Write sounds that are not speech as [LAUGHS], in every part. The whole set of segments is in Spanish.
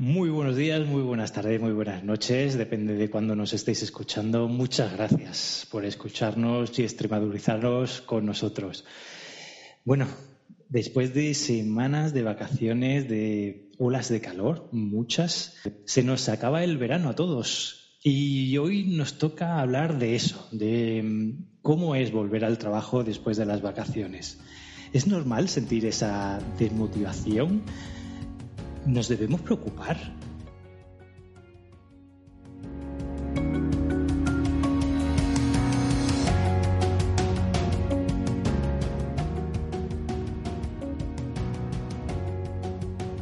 Muy buenos días, muy buenas tardes, muy buenas noches, depende de cuándo nos estéis escuchando. Muchas gracias por escucharnos y extremadurizarnos con nosotros. Bueno, después de semanas de vacaciones, de olas de calor, muchas, se nos acaba el verano a todos. Y hoy nos toca hablar de eso, de mm, cómo es volver al trabajo después de las vacaciones. ¿Es normal sentir esa desmotivación? ¿Nos debemos preocupar?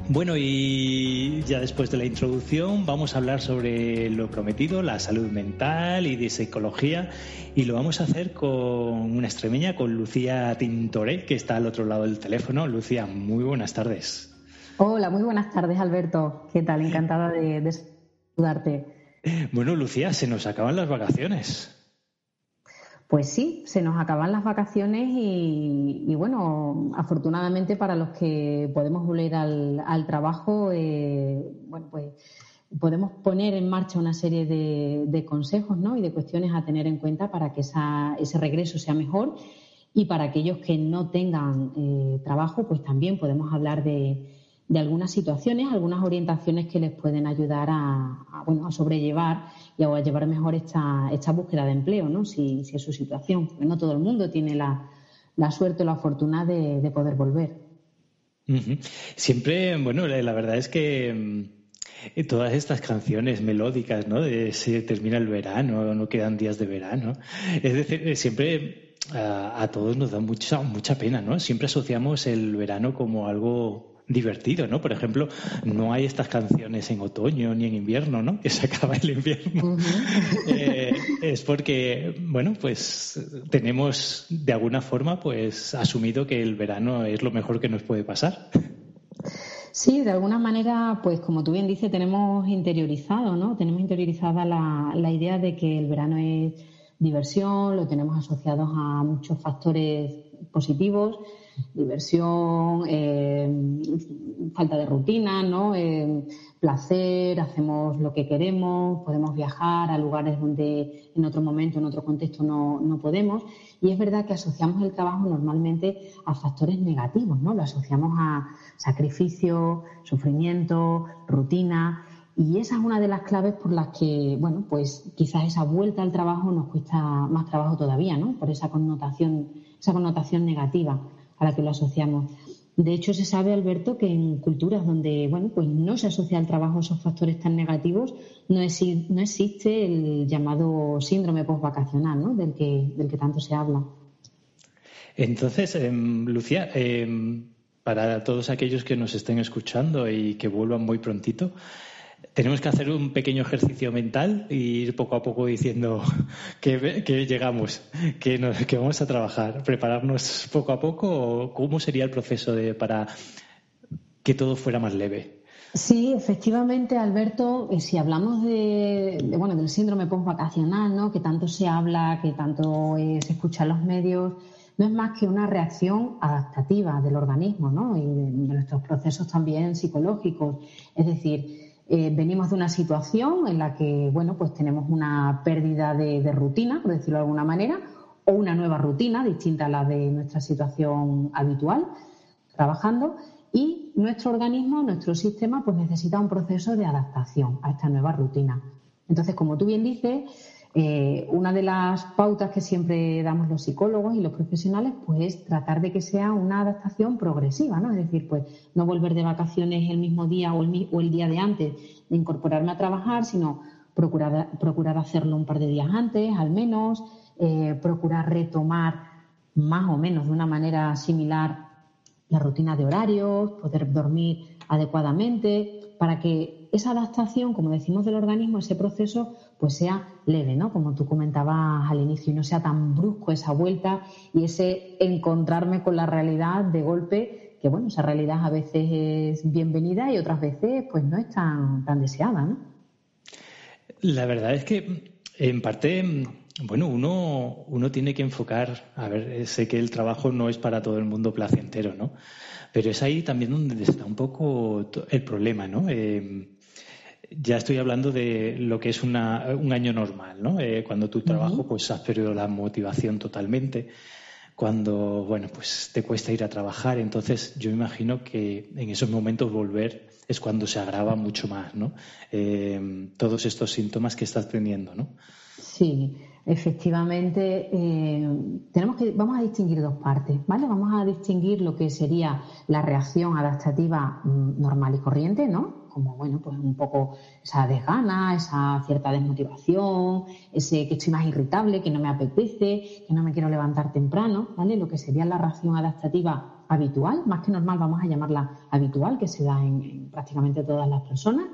Bueno, y ya después de la introducción vamos a hablar sobre lo prometido, la salud mental y de psicología, y lo vamos a hacer con una extremeña, con Lucía Tintoré, que está al otro lado del teléfono. Lucía, muy buenas tardes. Hola, muy buenas tardes, Alberto. ¿Qué tal? Encantada de, saludarte. Bueno, Lucía, se nos acaban las vacaciones. Pues sí, se nos acaban las vacaciones y, bueno, afortunadamente para los que podemos volver al, trabajo, eh, bueno, pues podemos poner en marcha una serie de, consejos ¿no? y de cuestiones a tener en cuenta para que ese regreso sea mejor y para aquellos que no tengan eh, trabajo, pues también podemos hablar de, de algunas situaciones, algunas orientaciones que les pueden ayudar a, bueno, a sobrellevar y a llevar mejor esta, esta búsqueda de empleo, ¿no? Si, si, es su situación. Porque no todo el mundo tiene la, la suerte o la fortuna de, poder volver. Siempre, bueno, la verdad es que mm, todas estas canciones melódicas, ¿no? De se termina el verano, no quedan días de verano. Es decir, eh, siempre a, a todos nos da mucha, mucha pena, ¿no? Siempre asociamos el verano como algo divertido, ¿no? Por ejemplo, no hay estas canciones en otoño ni en invierno, ¿no? Que se acaba el invierno. [LAUGHS] Eh, es porque, bueno, pues tenemos de alguna forma pues asumido que el verano es lo mejor que nos puede pasar. Sí, de alguna manera, pues como tú bien dices, tenemos interiorizado, ¿no? Tenemos interiorizada la, la idea de que el verano es diversión, lo tenemos asociados a muchos factores positivos diversión, eh, falta de rutina, ¿no? Eh, placer, hacemos lo que queremos, podemos viajar a lugares donde en otro momento, en otro contexto no, no podemos. Y es verdad que asociamos el trabajo normalmente a factores negativos, ¿no? Lo asociamos a sacrificio, sufrimiento, rutina. Y esa es una de las claves por las que, bueno, pues quizás esa vuelta al trabajo nos cuesta más trabajo todavía, ¿no? Por esa connotación, esa connotación negativa a la que lo asociamos. De hecho, se sabe, Alberto, que en culturas donde bueno, pues no se asocia al trabajo esos factores tan negativos, no, no existe el llamado síndrome postvacacional, ¿no? del, que, del que tanto se habla. Entonces, em, Lucía, em, para todos aquellos que nos estén escuchando y que vuelvan muy prontito, tenemos que hacer un pequeño ejercicio mental e ir poco a poco diciendo [LAUGHS] que, llegamos, que, vamos a trabajar, prepararnos poco a poco o cómo sería el proceso de, para que todo fuera más leve. Sí, efectivamente, Alberto, eh, si hablamos de, bueno, del síndrome postvacacional, ¿no? que tanto se habla, que tanto eh, se escucha en los medios, no es más que una reacción adaptativa del organismo ¿no? y de nuestros procesos también psicológicos. Es decir, eh, venimos de una situación en la que, bueno, pues tenemos una pérdida de, rutina, por decirlo de alguna manera, o una nueva rutina distinta a la de nuestra situación habitual, trabajando, y nuestro organismo, nuestro sistema, pues necesita un proceso de adaptación a esta nueva rutina. Entonces, como tú bien dices, eh, una de las pautas que siempre damos los psicólogos y los profesionales, pues es tratar de que sea una adaptación progresiva, ¿no? Es decir, pues no volver de vacaciones el mismo día o el, día de antes de incorporarme a trabajar, sino procurar, procurar hacerlo un par de días antes, al menos, eh, procurar retomar más o menos de una manera similar la rutina de horarios, poder dormir adecuadamente, para que esa adaptación, como decimos del organismo, ese proceso, pues sea leve, ¿no? Como tú comentabas al inicio, y no sea tan brusco esa vuelta y ese encontrarme con la realidad de golpe, que bueno, esa realidad a veces es bienvenida y otras veces pues no es tan, tan deseada, ¿no? La verdad es que en parte bueno, uno, uno tiene que enfocar, a ver, sé que el trabajo no es para todo el mundo placentero, ¿no? Pero es ahí también donde está un poco el problema, ¿no? Eh, ya estoy hablando de lo que es un año normal, ¿no? Eh, cuando tu trabajo, pues has perdido la motivación totalmente, cuando, bueno, pues te cuesta ir a trabajar, entonces yo imagino que en esos momentos volver es cuando se agrava mucho más, ¿no? Eh, todos estos síntomas que estás teniendo, ¿no? Sí, efectivamente, eh, tenemos que, vamos a distinguir dos partes, ¿vale? Vamos a distinguir lo que sería la reacción adaptativa mm, normal y corriente, ¿no? Como, bueno, pues un poco esa desgana, esa cierta desmotivación, ese que estoy más irritable, que no me apetece, que no me quiero levantar temprano, ¿vale? Lo que sería la reacción adaptativa habitual, más que normal, vamos a llamarla habitual, que se da en prácticamente todas las personas,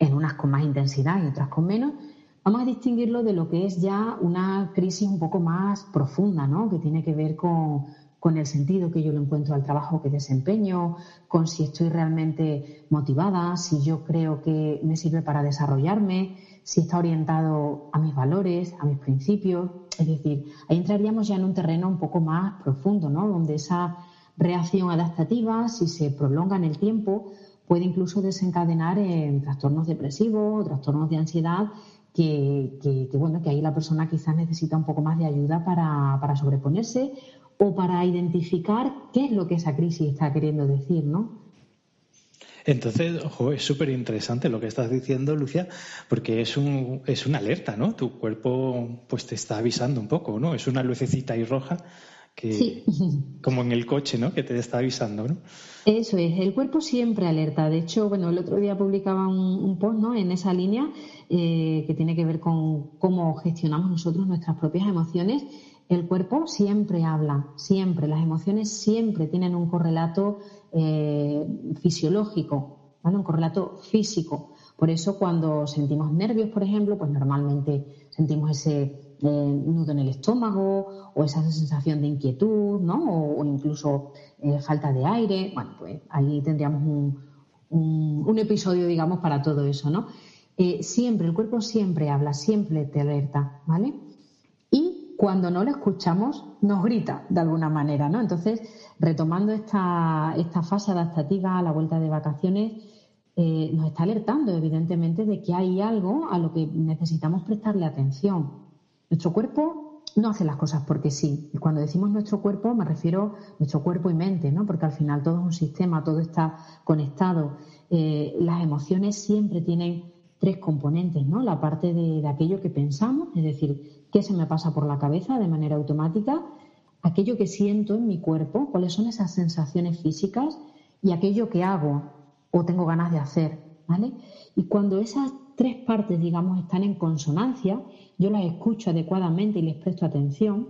en unas con más intensidad y otras con menos Vamos a distinguirlo de lo que es ya una crisis un poco más profunda, ¿no? que tiene que ver con, el sentido que yo le encuentro al trabajo que desempeño, con si estoy realmente motivada, si yo creo que me sirve para desarrollarme, si está orientado a mis valores, a mis principios. Es decir, ahí entraríamos ya en un terreno un poco más profundo, ¿no? donde esa reacción adaptativa, si se prolonga en el tiempo, puede incluso desencadenar en trastornos depresivos, trastornos de ansiedad que, bueno, que ahí la persona quizás necesita un poco más de ayuda para, sobreponerse o para identificar qué es lo que esa crisis está queriendo decir, ¿no? Entonces, ojo, es súper interesante lo que estás diciendo, Lucia, porque es, un, es una alerta, ¿no? Tu cuerpo pues te está avisando un poco, ¿no? Es una lucecita ahí roja que, [LAUGHS] como en el coche, ¿no? Que te está avisando, ¿no? Eso es, el cuerpo siempre alerta. De hecho, bueno, el otro día publicaba un, post, ¿no? En esa línea eh, que tiene que ver con cómo gestionamos nosotros nuestras propias emociones. El cuerpo siempre habla, siempre. Las emociones siempre tienen un correlato eh, fisiológico, ¿vale? Un correlato físico. Por eso, cuando sentimos nervios, por ejemplo, pues normalmente sentimos ese nudo en el estómago o esa sensación de inquietud, ¿no? O, incluso eh, falta de aire. Bueno, pues ahí tendríamos un, un, episodio, digamos, para todo eso, ¿no? Eh, siempre, el cuerpo siempre habla, siempre te alerta, ¿vale? Cuando no lo escuchamos, nos grita de alguna manera, ¿no? Entonces, retomando esta, esta fase adaptativa a la vuelta de vacaciones, eh, nos está alertando, evidentemente, de que hay algo a lo que necesitamos prestarle atención. Nuestro cuerpo no hace las cosas porque sí. Y cuando decimos nuestro cuerpo, me refiero a nuestro cuerpo y mente, ¿no? Porque al final todo es un sistema, todo está conectado. Eh, las emociones siempre tienen tres componentes, ¿no? La parte de, aquello que pensamos, es decir, qué se me pasa por la cabeza de manera automática, aquello que siento en mi cuerpo, cuáles son esas sensaciones físicas y aquello que hago o tengo ganas de hacer, ¿vale? Y cuando esas tres partes, digamos, están en consonancia, yo las escucho adecuadamente y les presto atención,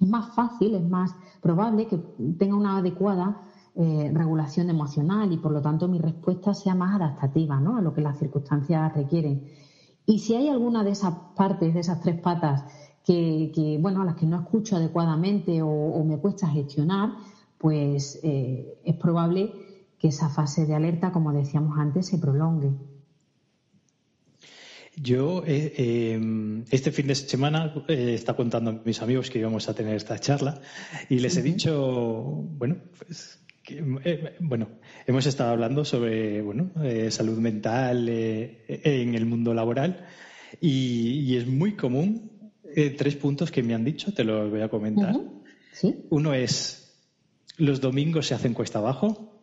es más fácil, es más probable que tenga una adecuada eh, regulación emocional y por lo tanto mi respuesta sea más adaptativa ¿no? a lo que las circunstancias requieren. Y si hay alguna de esas partes, de esas tres patas, que, bueno, a las que no escucho adecuadamente o, me cuesta gestionar, pues eh, es probable que esa fase de alerta, como decíamos antes, se prolongue. Yo eh, em, este fin de semana eh, está contando a mis amigos que íbamos a tener esta charla y les he dicho, bueno, pues eh, bueno, hemos estado hablando sobre bueno, salud mental en el mundo laboral y, es muy común tres puntos que me han dicho, te los voy a comentar. Uno es los domingos se hacen cuesta abajo.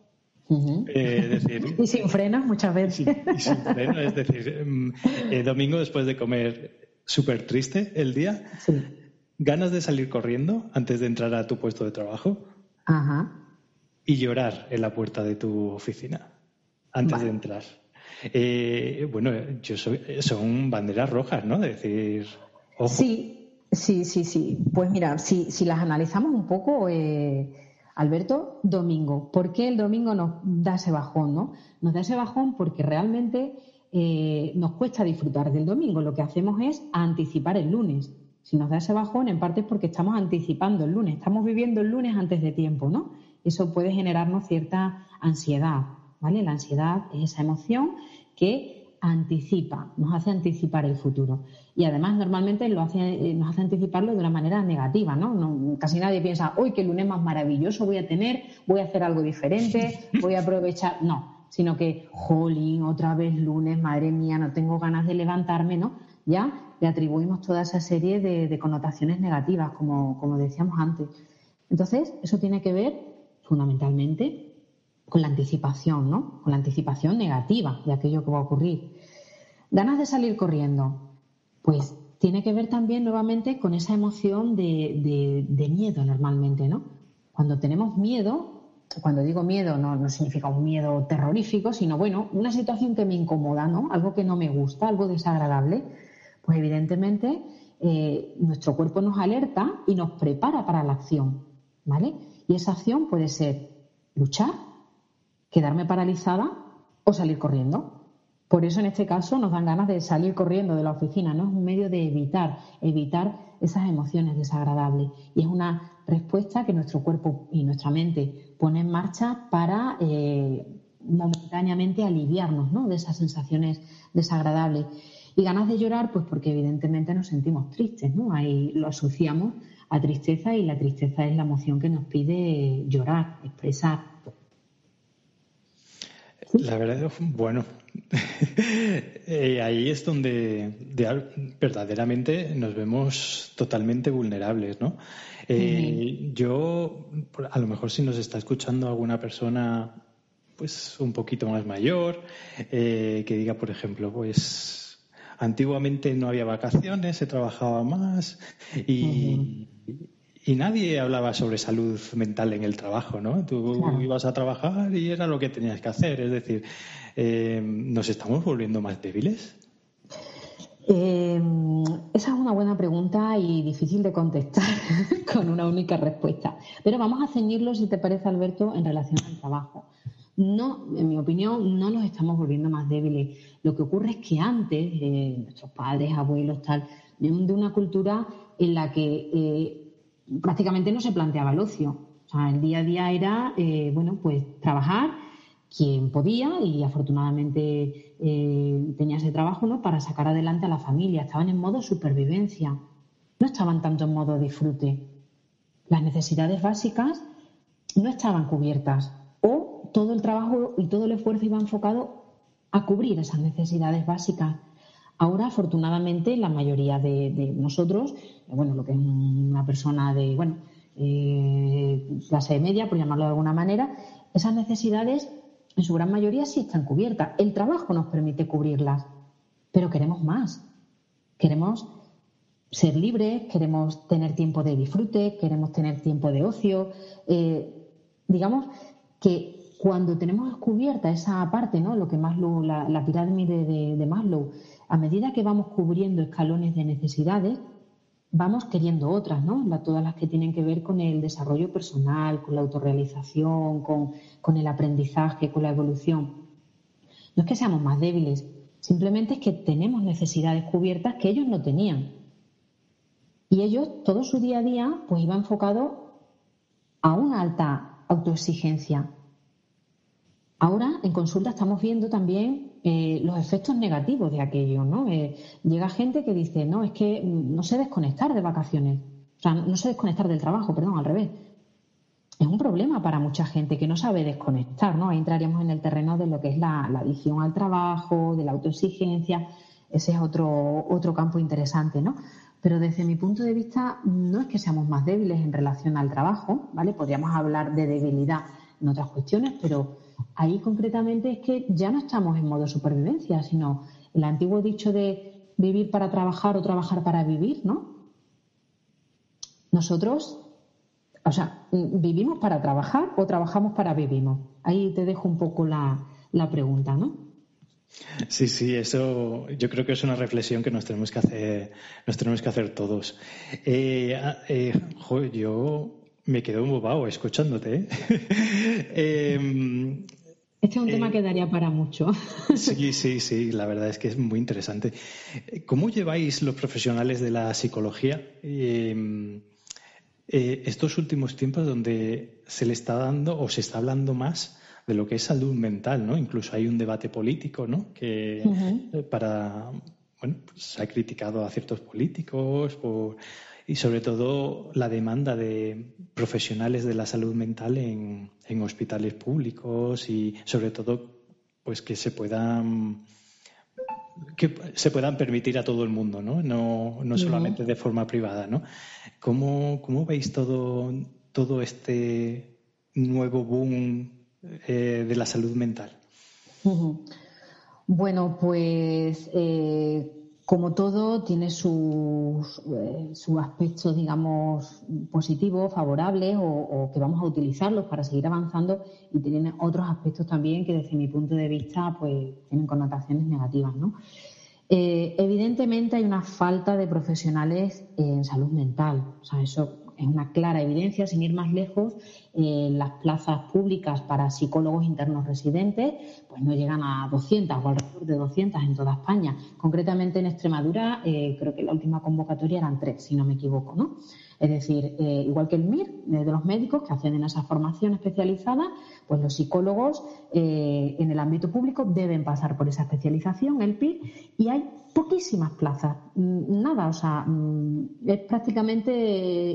Eh, [LAUGHS] y sin frenos muchas veces. Y, sin frenos, es decir, mm, eh, domingo después de comer súper triste el día, ganas de salir corriendo antes de entrar a tu puesto de trabajo y llorar en la puerta de tu oficina antes de entrar. Eh, bueno, yo soy, son banderas rojas, ¿no? De decir, Sí, sí, sí, sí. Pues mira, si, si las analizamos un poco, Alberto, domingo. ¿Por qué el domingo nos da ese bajón? ¿no? Nos da ese bajón porque realmente eh, nos cuesta disfrutar del domingo. Lo que hacemos es anticipar el lunes. Si nos da ese bajón, en parte es porque estamos anticipando el lunes, estamos viviendo el lunes antes de tiempo, ¿no? Eso puede generarnos cierta ansiedad, ¿vale? La ansiedad es esa emoción que anticipa, nos hace anticipar el futuro. Y además normalmente eh, nos hace anticiparlo de una manera negativa, ¿no? Casi nadie piensa, hoy qué lunes más maravilloso voy a tener, voy a hacer algo diferente, voy a aprovechar. No, sino que, jolín, otra vez lunes, madre mía, no tengo ganas de levantarme, ¿no? Ya le atribuimos toda esa serie de, connotaciones negativas, como, como decíamos antes. Entonces, eso tiene que ver fundamentalmente con la anticipación, ¿no? Con la anticipación negativa de aquello que va a ocurrir. Ganas de salir corriendo, pues tiene que ver también nuevamente con esa emoción de, miedo normalmente, ¿no? Cuando tenemos miedo, cuando digo miedo no, no, significa un miedo terrorífico, sino bueno, una situación que me incomoda, ¿no? Algo que no me gusta, algo desagradable, pues evidentemente eh, nuestro cuerpo nos alerta y nos prepara para la acción, Y esa acción puede ser luchar, quedarme paralizada o salir corriendo. Por eso en este caso nos dan ganas de salir corriendo de la oficina, ¿no? Es un medio de evitar, evitar esas emociones desagradables. Y es una respuesta que nuestro cuerpo y nuestra mente pone en marcha para eh, momentáneamente aliviarnos ¿no? de esas sensaciones desagradables. Y ganas de llorar, pues porque evidentemente nos sentimos tristes, ¿no? Ahí lo asociamos a tristeza y la tristeza es la emoción que nos pide llorar, expresar. La verdad, bueno, [LAUGHS] eh, ahí es donde verdaderamente nos vemos totalmente vulnerables, ¿no? Eh, yo, a lo mejor si nos está escuchando alguna persona, pues un poquito más mayor, eh, que diga, por ejemplo, pues antiguamente no había vacaciones, se trabajaba más y, y nadie hablaba sobre salud mental en el trabajo, ¿no? Tú ibas a trabajar y era lo que tenías que hacer. Es decir, eh, ¿nos estamos volviendo más débiles? Eh, esa es una buena pregunta y difícil de contestar [LAUGHS] con una única respuesta. Pero vamos a ceñirlo, si te parece, Alberto, en relación al trabajo. No, en mi opinión, no nos estamos volviendo más débiles. Lo que ocurre es que antes, eh, nuestros padres, abuelos, tal, vienen de una cultura en la que prácticamente no se planteaba el ocio. O sea, el día a día era, eh, bueno, pues trabajar quien podía y afortunadamente eh, tenía ese trabajo, ¿no? Para sacar adelante a la familia. Estaban en modo supervivencia. No estaban tanto en modo disfrute. Las necesidades básicas no estaban cubiertas o todo el trabajo y todo el esfuerzo iba enfocado a cubrir esas necesidades básicas. Ahora, afortunadamente, la mayoría de, nosotros, bueno, lo que es una persona de, bueno, eh, clase media, por llamarlo de alguna manera, esas necesidades en su gran mayoría sí están cubiertas. El trabajo nos permite cubrirlas, pero queremos más. Queremos ser libres, queremos tener tiempo de disfrute, queremos tener tiempo de ocio. Eh, digamos que cuando tenemos cubierta esa parte, ¿no? Lo que Maslow, la, pirámide de, de Maslow, a medida que vamos cubriendo escalones de necesidades, vamos queriendo otras, ¿no? todas las que tienen que ver con el desarrollo personal, con la autorrealización, con, con el aprendizaje, con la evolución. No es que seamos más débiles, simplemente es que tenemos necesidades cubiertas que ellos no tenían. Y ellos, todo su día a día, pues iba enfocado a una alta autoexigencia. Ahora, en consulta, estamos viendo también eh, los efectos negativos de aquello, ¿no? Eh, llega gente que dice, no, es que no sé desconectar de vacaciones, o sea, no sé desconectar del trabajo, perdón, al revés. Es un problema para mucha gente que no sabe desconectar, ¿no? Ahí entraríamos en el terreno de lo que es la, adicción al trabajo, de la autoexigencia, ese es otro, otro campo interesante, ¿no? Pero desde mi punto de vista, no es que seamos más débiles en relación al trabajo, ¿vale? Podríamos hablar de debilidad en otras cuestiones, pero Ahí concretamente es que ya no estamos en modo supervivencia, sino el antiguo dicho de vivir para trabajar o trabajar para vivir, ¿no? Nosotros, o sea, ¿vivimos para trabajar o trabajamos para vivir? Ahí te dejo un poco la, pregunta, ¿no? Sí, sí, eso yo creo que es una reflexión que nos tenemos que hacer, nos tenemos que hacer todos. Eh, ah, eh, yo me quedo embobado escuchándote. ¿eh? [LAUGHS] Em, este es un tema eh, que daría para mucho. [LAUGHS] sí, sí, sí, la verdad es que es muy interesante. ¿Cómo lleváis los profesionales de la psicología em, eh, estos últimos tiempos donde se le está dando o se está hablando más de lo que es salud mental, ¿no? Incluso hay un debate político, ¿no? Que para, bueno, pues se ha criticado a ciertos políticos y sobre todo la demanda de profesionales de la salud mental en, en hospitales públicos y sobre todo pues que se puedan que se puedan permitir a todo el mundo, ¿no? No, no solamente de forma privada, ¿no? ¿Cómo, cómo veis todo, todo este nuevo boom eh, de la salud mental? Bueno, pues eh, como todo tiene sus, eh, aspectos, digamos, positivos, favorables o, que vamos a utilizarlos para seguir avanzando y tienen otros aspectos también que desde mi punto de vista pues tienen connotaciones negativas, ¿no? evidentemente hay una falta de profesionales en salud mental, o sea, eso es una clara evidencia, sin ir más lejos, eh, las plazas públicas para psicólogos internos residentes pues no llegan a 200 o alrededor de 200 en toda España. Concretamente en Extremadura, eh, creo que la última convocatoria eran tres, si no me equivoco, ¿no? Es decir, eh, igual que el MIR de los médicos que hacen esa formación especializada, pues los psicólogos en el ámbito público deben pasar por esa especialización, el PIR, y hay poquísimas plazas, mm, nada, o sea, mm, es prácticamente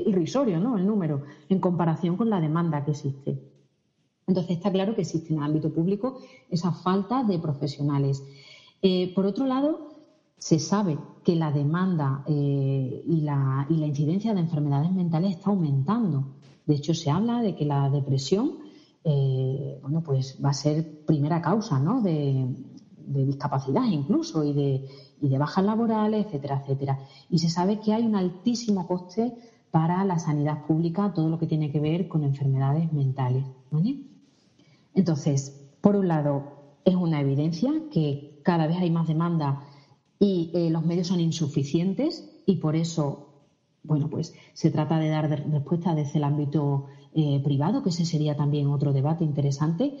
irrisorio ¿no? el número en comparación con la demanda que existe. Entonces está claro que existe en el ámbito público esa falta de profesionales. Eh, por otro lado, se sabe que la demanda eh, y, la, incidencia de enfermedades mentales está aumentando. De hecho, se habla de que la depresión eh, bueno, pues va a ser primera causa ¿no? de, de discapacidad incluso y de, y de bajas laborales, etcétera, etcétera. Y se sabe que hay un altísimo coste para la sanidad pública, todo lo que tiene que ver con enfermedades mentales. Entonces, por un lado, es una evidencia que cada vez hay más demanda y eh, los medios son insuficientes y por eso, bueno, pues se trata de dar respuesta desde el ámbito eh, privado, que ese sería también otro debate interesante.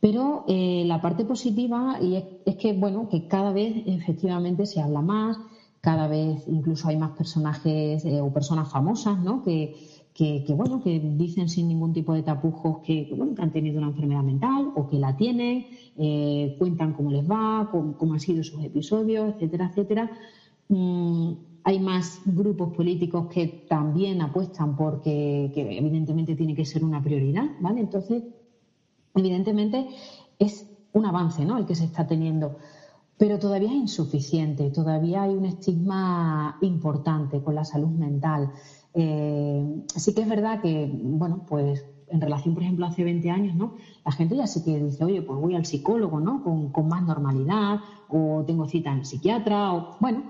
Pero eh, la parte positiva y es, que, bueno, que cada vez efectivamente se habla más, cada vez incluso hay más personajes eh, o personas famosas, ¿no? Que, que, bueno, que dicen sin ningún tipo de tapujos que, bueno, que han tenido una enfermedad mental o que la tienen, eh, cuentan cómo les va, cómo, han sido sus episodios, etcétera, etcétera. Mm, hay más grupos políticos que también apuestan porque que evidentemente tiene que ser una prioridad, ¿vale? Entonces, Evidentemente es un avance ¿no? el que se está teniendo, pero todavía es insuficiente, todavía hay un estigma importante con la salud mental. Eh, sí que es verdad que, bueno, pues en relación, por ejemplo, hace 20 años, ¿no? La gente ya sí que dice, oye, pues voy al psicólogo, ¿no? Con, más normalidad, o tengo cita en psiquiatra, o bueno,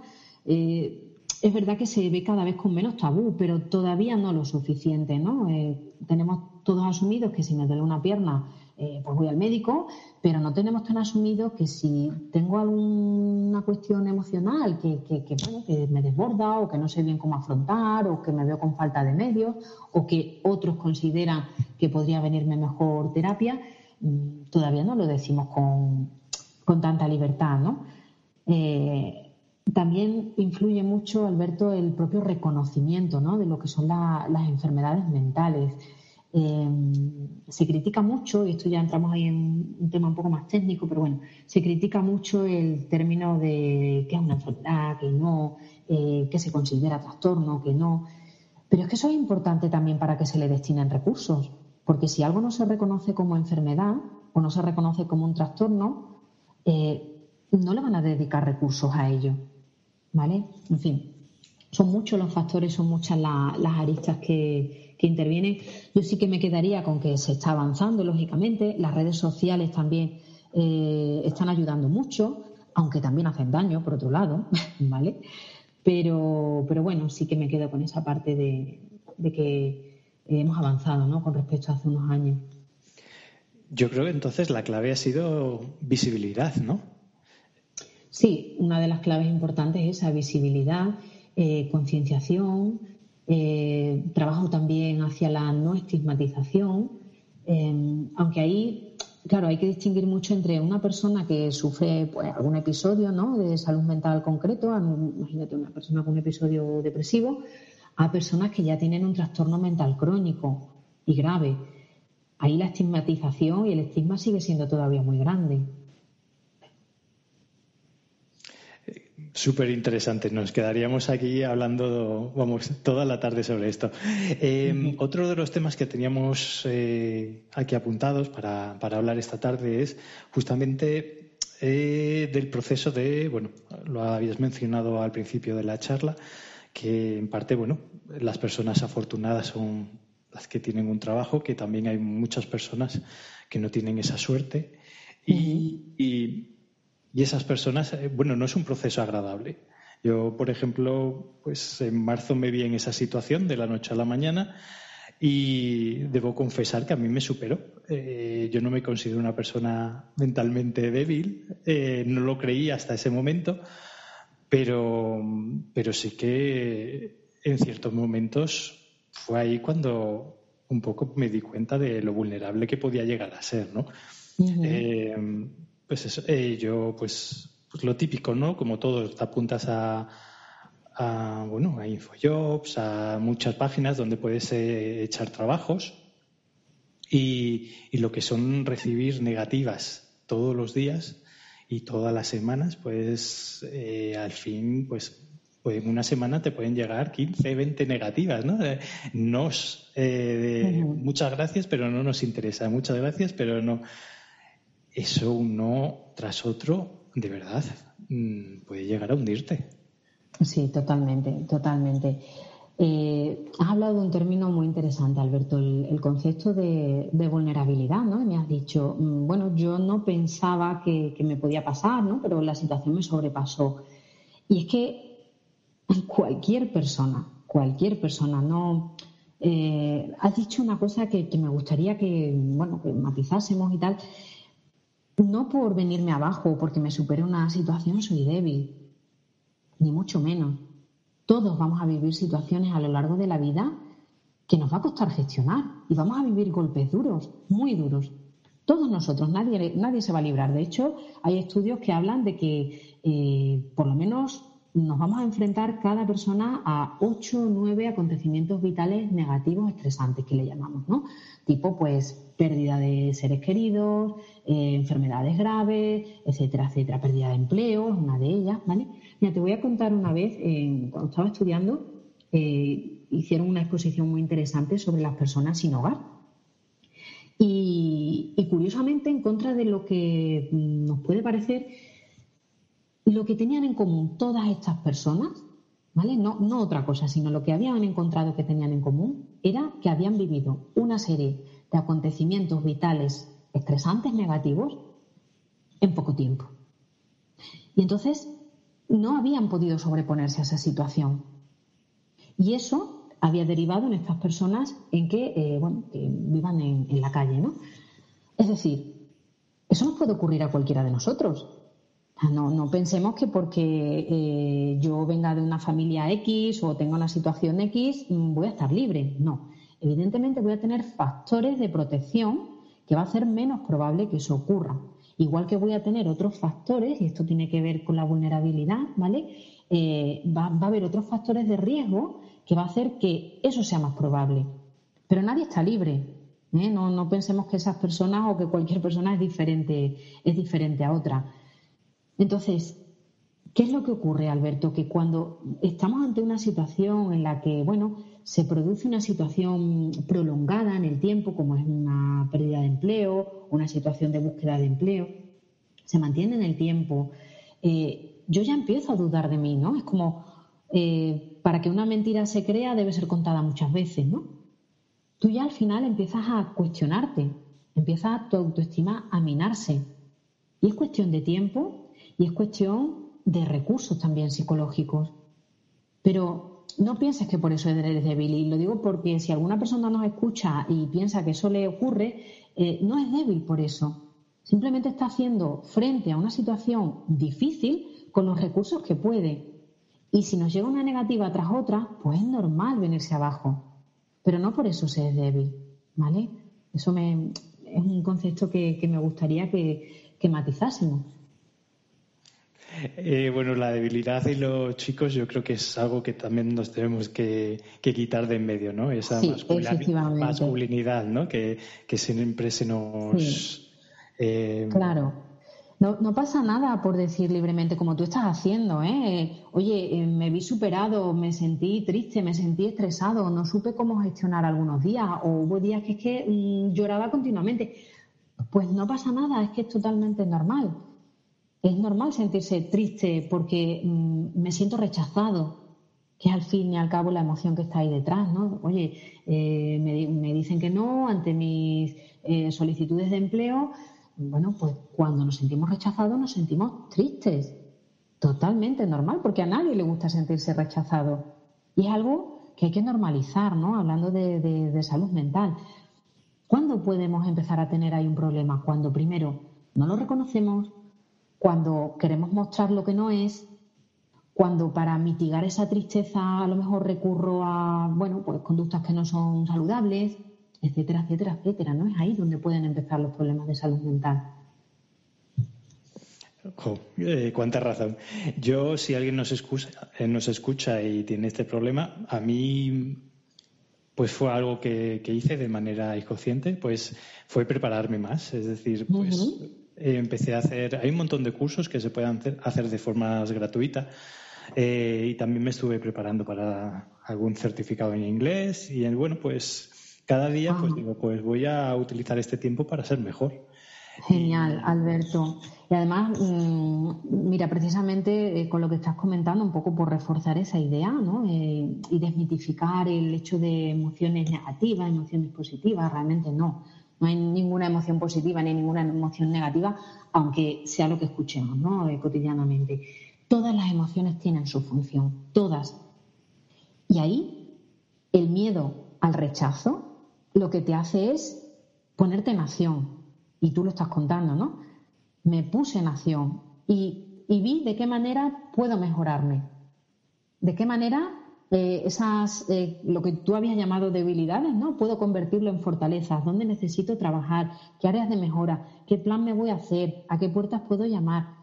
eh, es verdad que se ve cada vez con menos tabú, pero todavía no lo suficiente, ¿no? Eh, tenemos todos asumidos que si me duele una pierna eh, pues voy al médico, pero no tenemos tan asumido que si tengo alguna cuestión emocional que, bueno, que me desborda o que no sé bien cómo afrontar o que me veo con falta de medios o que otros consideran que podría venirme mejor terapia, mm, todavía no lo decimos con, tanta libertad, ¿no? Eh, también influye mucho, Alberto, el propio reconocimiento ¿no? de lo que son las enfermedades mentales. Em, se critica mucho, y esto ya entramos ahí en un tema un poco más técnico, pero bueno, se critica mucho el término de qué es una enfermedad, qué no, eh, qué se considera trastorno, qué no. Pero es que eso es importante también para que se le destinen recursos, porque si algo no se reconoce como enfermedad o no se reconoce como un trastorno, eh, no le van a dedicar recursos a ello. ¿Vale? En fin, son muchos los factores, son muchas las aristas que, que intervienen. Yo sí que me quedaría con que se está avanzando, lógicamente. Las redes sociales también eh, están ayudando mucho, aunque también hacen daño, por otro lado, [LAUGHS] ¿vale? Pero, pero bueno, sí que me quedo con esa parte de, que hemos avanzado, ¿no? Con respecto a hace unos años. Yo creo que entonces la clave ha sido visibilidad, ¿no? Sí, una de las claves importantes es esa visibilidad, eh, concienciación, eh, trabajo también hacia la no estigmatización, em, aunque ahí, claro, hay que distinguir mucho entre una persona que sufre pues, algún episodio ¿no? de salud mental concreto, imagínate una persona con un episodio depresivo, a personas que ya tienen un trastorno mental crónico y grave. ahí la estigmatización y el estigma sigue siendo todavía muy grande. Súper interesante. Nos quedaríamos aquí hablando, vamos, toda la tarde sobre esto. Eh, otro de los temas que teníamos eh, aquí apuntados para, hablar esta tarde es justamente eh, del proceso de, bueno, lo habías mencionado al principio de la charla, que en parte, bueno, las personas afortunadas son las que tienen un trabajo, que también hay muchas personas que no tienen esa suerte. y y esas personas, eh, bueno, no es un proceso agradable. Yo, por ejemplo, pues en marzo me vi en esa situación de la noche a la mañana y debo confesar que a mí me superó. Eh, yo no me considero una persona mentalmente débil, eh, no lo creí hasta ese momento, pero, pero sí que en ciertos momentos fue ahí cuando un poco me di cuenta de lo vulnerable que podía llegar a ser, ¿no? Pues eso, eh, yo, pues, pues, lo típico, ¿no? Como todo, te apuntas a, a, bueno, a Infojobs, a muchas páginas donde puedes eh, echar trabajos y, y, lo que son recibir negativas todos los días y todas las semanas, pues eh, al fin, pues, pues en una semana te pueden llegar 15, 20 negativas, ¿no? Nos, muchas gracias, pero no nos interesa. Muchas gracias, pero no eso uno tras otro, de verdad, mm, puede llegar a hundirte. Sí, totalmente, totalmente. Eh, has hablado de un término muy interesante, Alberto, el, concepto de, vulnerabilidad, ¿no? Me has dicho, mm, bueno, yo no pensaba que, me podía pasar, ¿no? Pero la situación me sobrepasó. Y es que cualquier persona, cualquier persona, no. Eh, has dicho una cosa que, que, me gustaría que, bueno, que matizásemos y tal no por venirme abajo porque me supere una situación soy débil, ni mucho menos. Todos vamos a vivir situaciones a lo largo de la vida que nos va a costar gestionar y vamos a vivir golpes duros, muy duros. Todos nosotros, nadie, nadie se va a librar. De hecho, hay estudios que hablan de que eh, por lo menos nos vamos a enfrentar cada persona a ocho o nueve acontecimientos vitales negativos estresantes que le llamamos, ¿no? Tipo, pues, pérdida de seres queridos, eh, enfermedades graves, etcétera, etcétera, pérdida de empleo, es una de ellas, ¿vale? Mira, te voy a contar una vez, cuando estaba estudiando, eh, hicieron una exposición muy interesante sobre las personas sin hogar. Y, y, curiosamente, en contra de lo que nos puede parecer, lo que tenían en común todas estas personas, ¿vale? No, no otra cosa, sino lo que habían encontrado que tenían en común era que habían vivido una serie de acontecimientos vitales estresantes negativos en poco tiempo. Y entonces no habían podido sobreponerse a esa situación. Y eso había derivado en estas personas en que, eh, bueno, vivan en, la calle, ¿no? Es decir, eso nos puede ocurrir a cualquiera de nosotros. No, no pensemos que porque eh, yo venga de una familia X o tenga una situación X mm, voy a estar libre. No evidentemente voy a tener factores de protección que va a hacer menos probable que eso ocurra. Igual que voy a tener otros factores, y esto tiene que ver con la vulnerabilidad, ¿vale? Eh, va, a haber otros factores de riesgo que va a hacer que eso sea más probable. Pero nadie está libre. ¿eh? No, no, pensemos que esas personas o que cualquier persona es diferente, es diferente a otra. Entonces, ¿qué es lo que ocurre, Alberto? Que cuando estamos ante una situación en la que, bueno, se produce una situación prolongada en el tiempo, como es una pérdida de empleo, una situación de búsqueda de empleo, se mantiene en el tiempo, eh, yo ya empiezo a dudar de mí, ¿no? Es como, eh, para que una mentira se crea debe ser contada muchas veces, ¿no? Tú ya al final empiezas a cuestionarte, empieza tu autoestima a minarse. Y es cuestión de tiempo y es cuestión de recursos también psicológicos. Pero no pienses que por eso eres débil. Y lo digo porque si alguna persona nos escucha y piensa que eso le ocurre, eh, no es débil por eso. Simplemente está haciendo frente a una situación difícil con los recursos que puede. Y si nos llega una negativa tras otra, pues es normal venirse abajo. Pero no por eso se es débil. ¿Vale? Eso me, es un concepto que, me gustaría que matizásemos. Eh, bueno, la debilidad y los chicos yo creo que es algo que también nos tenemos que, quitar de en medio, ¿no? Esa masculinidad, ¿no? Que, siempre se nos... Eh, claro. No, no, pasa nada por decir libremente como tú estás haciendo, ¿eh? Oye, eh, me vi superado, me sentí triste, me sentí estresado, no supe cómo gestionar algunos días o hubo días que es que mm, lloraba continuamente. Pues no pasa nada, es que es totalmente normal. Es normal sentirse triste porque mm, me siento rechazado, que es al fin y al cabo la emoción que está ahí detrás, ¿no? Oye, eh, me, dicen que no ante mis eh, solicitudes de empleo bueno, pues cuando nos sentimos rechazados nos sentimos tristes. Totalmente normal, porque a nadie le gusta sentirse rechazado. Y es algo que hay que normalizar, ¿no? Hablando de, salud mental. ¿Cuándo podemos empezar a tener ahí un problema? Cuando primero no lo reconocemos, cuando queremos mostrar lo que no es, cuando para mitigar esa tristeza a lo mejor recurro a, bueno, pues conductas que no son saludables, etcétera, etcétera, etcétera. ¿no? Es ahí donde pueden empezar los problemas de salud mental. Eh, cuánta razón. Yo, si alguien nos escucha, eh, nos escucha y tiene este problema, a mí pues fue algo que, hice de manera inconsciente, pues fue prepararme más. Es decir, pues empecé a hacer, hay un montón de cursos que se pueden hacer, de forma gratuita eh, y también me estuve preparando para algún certificado en inglés y bueno, pues cada día pues digo, pues voy a utilizar este tiempo para ser mejor. Genial, Alberto. Y además, mm, mira, precisamente eh, con lo que estás comentando, un poco por reforzar esa idea ¿no? Eh, y desmitificar el hecho de emociones negativas, emociones positivas, realmente no. No hay ninguna emoción positiva ni ninguna emoción negativa, aunque sea lo que escuchemos ¿no? Eh, cotidianamente. Todas las emociones tienen su función, todas. Y ahí el miedo al rechazo lo que te hace es ponerte en acción. Y tú lo estás contando, ¿no? Me puse en acción y, vi de qué manera puedo mejorarme. De qué manera eh, esas, eh, lo que tú habías llamado debilidades, ¿no? Puedo convertirlo en fortalezas. ¿Dónde necesito trabajar? ¿Qué áreas de mejora? ¿Qué plan me voy a hacer? ¿A qué puertas puedo llamar?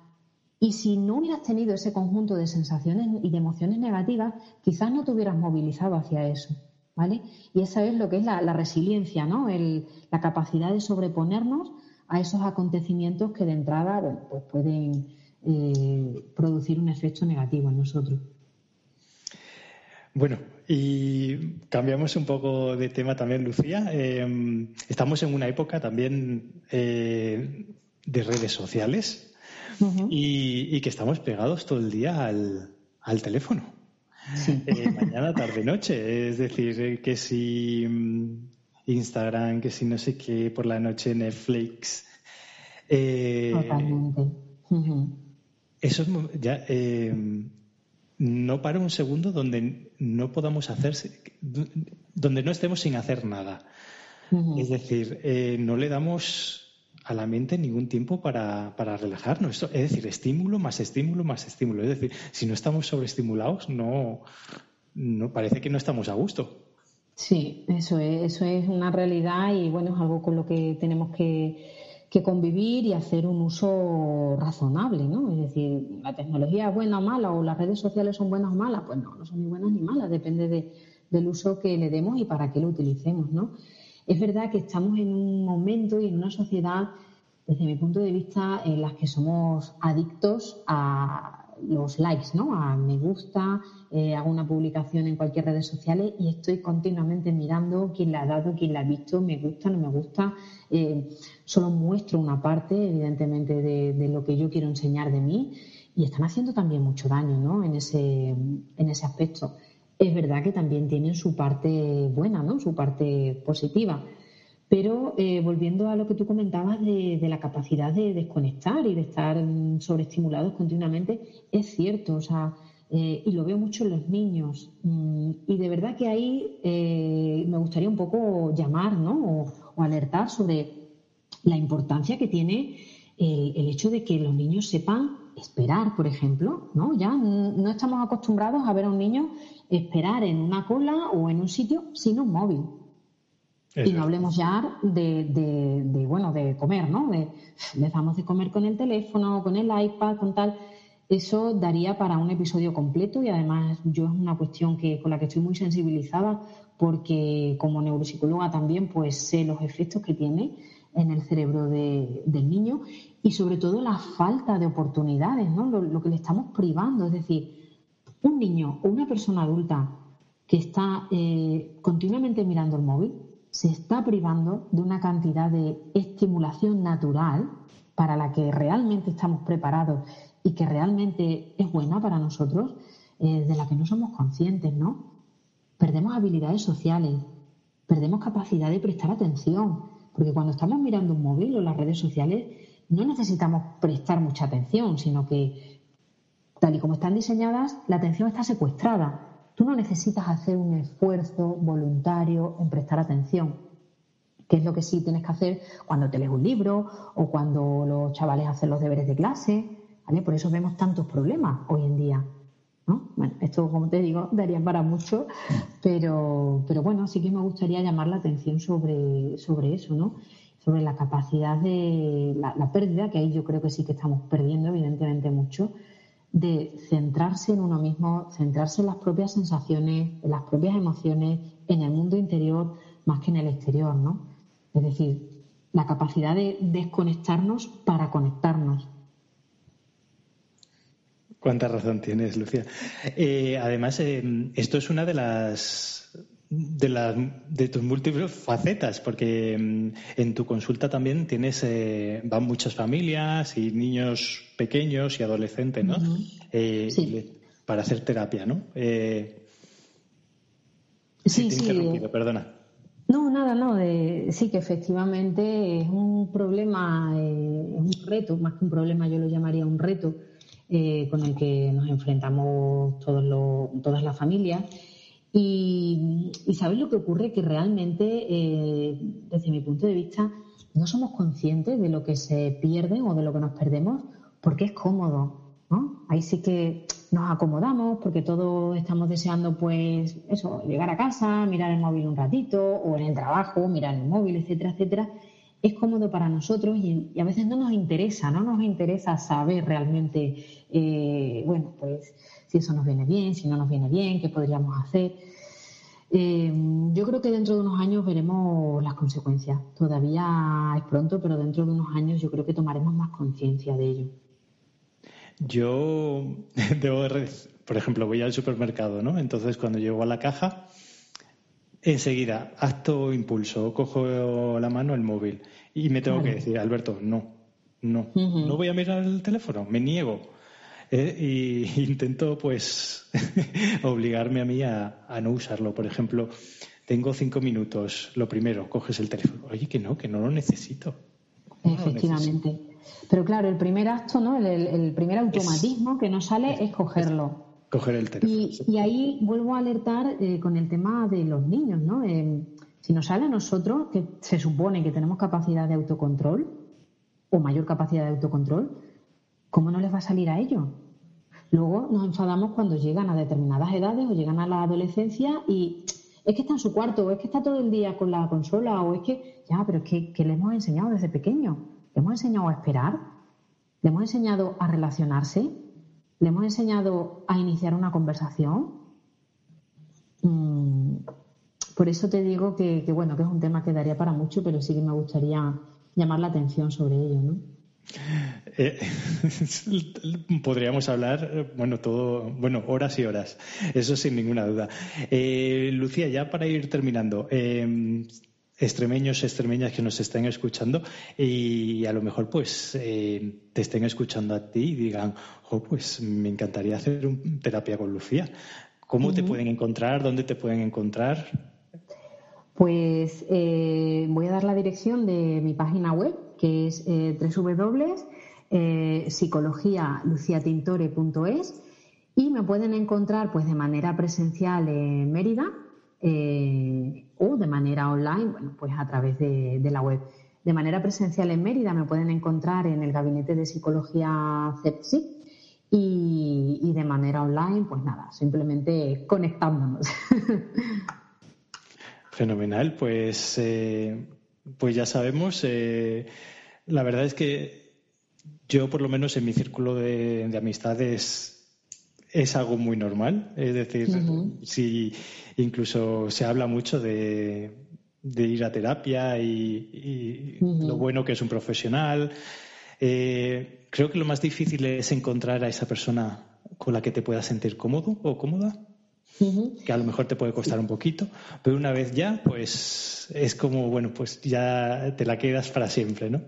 Y si no hubieras tenido ese conjunto de sensaciones y de emociones negativas, quizás no te hubieras movilizado hacia eso. ¿vale? Y esa es lo que es la, resiliencia, ¿no? la capacidad de sobreponernos a esos acontecimientos que de entrada pues pueden eh, producir un efecto negativo en nosotros. Bueno, y cambiamos un poco de tema también, Lucía. Eh, estamos en una época también eh, de redes sociales y, que estamos pegados todo el día al teléfono. Eh, mañana, tarde, noche. Es decir, que si mm, Instagram, que si no sé qué, por la noche Netflix. Totalmente. Eso ya. No para un segundo donde no podamos hacerse, donde no estemos sin hacer nada. Es decir, no le damos a la mente ningún tiempo para, para relajarnos. Es decir, estímulo más estímulo más estímulo. Es decir, si no estamos sobreestimulados, no, no parece que no estamos a gusto. Sí, eso es, eso es una realidad y bueno, es algo con lo que tenemos que, que convivir y hacer un uso razonable, ¿no? Es decir, la tecnología es buena o mala o las redes sociales son buenas o malas, pues no, no son ni buenas ni malas, depende de, del uso que le demos y para qué lo utilicemos, ¿no? Es verdad que estamos en un momento y en una sociedad, desde mi punto de vista, en las que somos adictos a los likes, ¿no? A me gusta, eh, hago una publicación en cualquier redes sociales y estoy continuamente mirando quién la ha dado, quién la ha visto, me gusta, no me gusta. Eh, solo muestro una parte, evidentemente, de, de, lo que yo quiero enseñar de mí y están haciendo también mucho daño, ¿no? En ese, en ese aspecto es verdad que también tienen su parte buena, ¿no? Su parte positiva. Pero eh, volviendo a lo que tú comentabas de, la capacidad de desconectar y de estar mm, sobreestimulados continuamente, es cierto, o sea, eh, y lo veo mucho en los niños. Mm, y de verdad que ahí eh, me gustaría un poco llamar, ¿no? O, alertar sobre la importancia que tiene el hecho de que los niños sepan esperar, por ejemplo, ¿no? Ya no estamos acostumbrados a ver a un niño esperar en una cola o en un sitio sin un móvil. Y no hablemos ya de, bueno, de comer, ¿no? De, damos de comer con el teléfono, con el iPad, con tal. eso daría para un episodio completo y además yo es una cuestión que con la que estoy muy sensibilizada porque como neuropsicóloga también pues sé los efectos que tiene en el cerebro del niño y sobre todo la falta de oportunidades, ¿no? Lo, que le estamos privando, es decir, un niño o una persona adulta que está eh, continuamente mirando el móvil se está privando de una cantidad de estimulación natural para la que realmente estamos preparados y que realmente es buena para nosotros, eh, de la que no somos conscientes, ¿no? Perdemos habilidades sociales, perdemos capacidad de prestar atención, porque cuando estamos mirando un móvil o las redes sociales, no necesitamos prestar mucha atención, sino que, tal y como están diseñadas, la atención está secuestrada. Tú no necesitas hacer un esfuerzo voluntario en prestar atención, que es lo que sí tienes que hacer cuando te lees un libro o cuando los chavales hacen los deberes de clase. ¿vale? Por eso vemos tantos problemas hoy en día. ¿no? Bueno, esto, como te digo, daría para mucho, pero, pero bueno, sí que me gustaría llamar la atención sobre, eso, ¿no? sobre la capacidad de la, pérdida, que ahí yo creo que sí que estamos perdiendo evidentemente mucho, de centrarse en uno mismo, centrarse en las propias sensaciones, en las propias emociones, en el mundo interior más que en el exterior, ¿no? Es decir, la capacidad de desconectarnos para conectarnos. Cuánta razón tienes, Lucía. Eh, además, eh, esto es una de las de, la, de tus múltiples facetas, porque mm, en tu consulta también tienes, eh, van muchas familias y niños pequeños y adolescentes, ¿no? Eh, sí. Para hacer terapia, ¿no? Eh, sí, sí. perdona. No, nada, no. sí, que efectivamente es un problema, es un reto, más que un problema, yo lo llamaría un reto con el que nos enfrentamos todos los, todas las familias y, y ¿sabes lo que ocurre? Que realmente, eh, desde mi punto de vista, no somos conscientes de lo que se pierde o de lo que nos perdemos porque es cómodo. ¿no? Ahí sí que nos acomodamos porque todos estamos deseando, pues, eso, llegar a casa, mirar el móvil un ratito o en el trabajo, mirar el móvil, etcétera, etcétera. Es cómodo para nosotros y, a veces no nos interesa, no nos interesa saber realmente, eh, bueno, pues si eso nos viene bien, si no nos viene bien, qué podríamos hacer. Eh, yo creo que dentro de unos años veremos las consecuencias. Todavía es pronto, pero dentro de unos años yo creo que tomaremos más conciencia de ello. Yo [LAUGHS] debo, por ejemplo, voy al supermercado, ¿no? Entonces cuando llego a la caja, enseguida, acto impulso, cojo la mano el móvil y me tengo que decir, Alberto, no, no, no voy a mirar el teléfono, me niego. Eh, y [LAUGHS] intento pues [LAUGHS] obligarme a mí a, no usarlo. Por ejemplo, tengo cinco minutos. Lo primero, coges el teléfono. Oye, que no, que no lo necesito. Efectivamente. Pero claro, el primer acto, ¿no? El, primer automatismo que nos sale es, cogerlo. Coger el teléfono. Y, ahí vuelvo a alertar eh, con el tema de los niños, ¿no? Eh, si nos sale a nosotros, que se supone que tenemos capacidad de autocontrol, o mayor capacidad de autocontrol, ¿cómo no les va a salir a ellos? Luego nos enfadamos cuando llegan a determinadas edades o llegan a la adolescencia y es que está en su cuarto, o es que está todo el día con la consola, o es que, ya, pero es que, le hemos enseñado desde pequeño. Le hemos enseñado a esperar, le hemos enseñado a relacionarse, le hemos enseñado a iniciar una conversación. Mm, por eso te digo que, bueno, que es un tema que daría para mucho, pero sí que me gustaría llamar la atención sobre ello, ¿no? Eh, [LAUGHS] podríamos hablar, bueno, todo, bueno, horas y horas, eso sin ninguna duda. Eh, Lucía, ya para ir terminando, eh, extremeños, extremeñas que nos estén escuchando y a lo mejor pues te estén escuchando a ti y digan, oh, pues me encantaría hacer un terapia con Lucía. ¿Cómo te pueden encontrar? ¿Dónde te pueden encontrar? Pues voy a dar la dirección de mi página web, que es eh, eh, psicologialuciatintore.es y me pueden encontrar pues de manera presencial en Mérida eh, o de manera online, bueno, pues a través de, la web. De manera presencial en Mérida me pueden encontrar en el gabinete de psicología CEPSI y, y de manera online, pues nada, simplemente conectándonos. [LAUGHS] Fenomenal, pues, eh, pues ya sabemos. la verdad es que yo por lo menos en mi círculo de, amistades es algo muy normal. Es decir, si incluso se habla mucho de, ir a terapia y, lo bueno que es un profesional. Eh, creo que lo más difícil es encontrar a esa persona con la que te puedas sentir cómodo o cómoda. que a lo mejor te puede costar un poquito, pero una vez ya, pues es como, bueno, pues ya te la quedas para siempre, ¿no?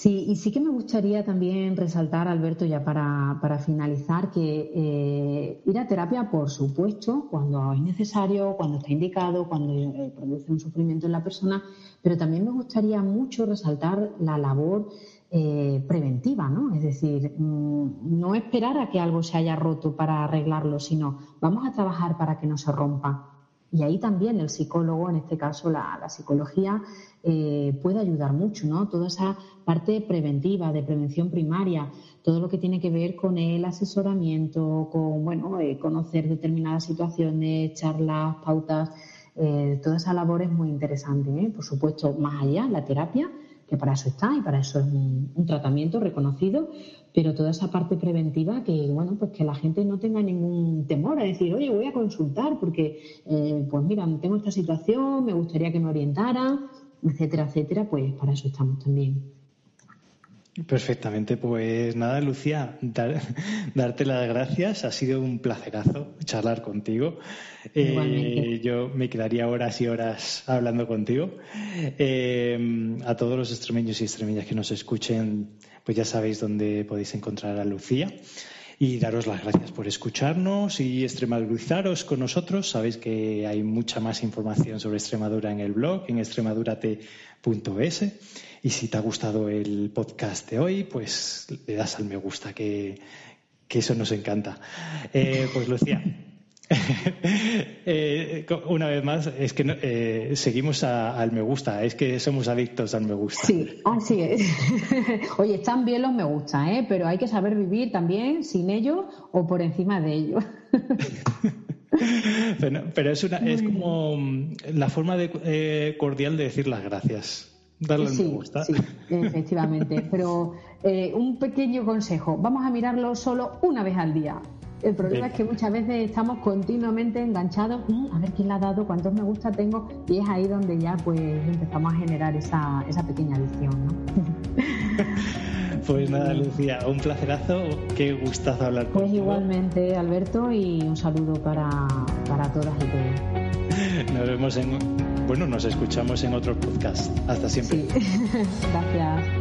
Sí, y sí que me gustaría también resaltar, Alberto, ya para, finalizar, que eh, ir a terapia, por supuesto, cuando es necesario, cuando está indicado, cuando eh, produce un sufrimiento en la persona, pero también me gustaría mucho resaltar la labor eh, preventiva, ¿no? Es decir, mm, no esperar a que algo se haya roto para arreglarlo, sino vamos a trabajar para que no se rompa. Y ahí también el psicólogo, en este caso la, psicología, eh, puede ayudar mucho, ¿no? Toda esa parte preventiva, de prevención primaria, todo lo que tiene que ver con el asesoramiento, con, bueno, eh, conocer determinadas situaciones, charlas, pautas, eh, toda esa labor es muy interesante, ¿eh? Por supuesto, más allá, la terapia, que para eso está y para eso es un, tratamiento reconocido, pero toda esa parte preventiva que, bueno, pues que la gente no tenga ningún temor a decir, oye, voy a consultar porque, eh, pues mira, tengo esta situación, me gustaría que me orientaran, etcétera, etcétera, pues para eso estamos también. Perfectamente, pues nada, Lucía, [LAUGHS] darte las gracias. Ha sido un placerazo charlar contigo. Eh, yo me quedaría horas y horas hablando contigo. Eh, a todos los extremeños y extremeñas que nos escuchen, pues ya sabéis dónde podéis encontrar a Lucía. Y daros las gracias por escucharnos y extremadurizaros con nosotros. Sabéis que hay mucha más información sobre Extremadura en el blog, en extremadurate.es. Y si te ha gustado el podcast de hoy, pues le das al me gusta, que, eso nos encanta. Eh, pues Lucía, [LAUGHS] eh, una vez más, es que eh, seguimos al me gusta, es que somos adictos al me gusta. Sí, así es. [LAUGHS] Oye, están bien los me gusta, ¿eh? pero hay que saber vivir también sin ellos o por encima de ellos. [LAUGHS] pero, es, una, es como la forma de, cordial de decir las gracias. Darle sí, gusta. Sí, efectivamente. [LAUGHS] Pero eh, un pequeño consejo, vamos a mirarlo solo una vez al día. El problema es que muchas veces estamos continuamente enganchados, mm, a ver quién le ha dado, cuántos me gusta tengo, y es ahí donde ya pues empezamos a generar esa, esa pequeña adicción. ¿no? [LAUGHS] Pues nada, Lucía, un placerazo, qué gustazo hablar pues contigo. Pues igualmente, Alberto, y un saludo para, para todas y todos. [LAUGHS] Nos vemos en bueno, nos escuchamos en otro podcast. Hasta siempre. [LAUGHS] Gracias.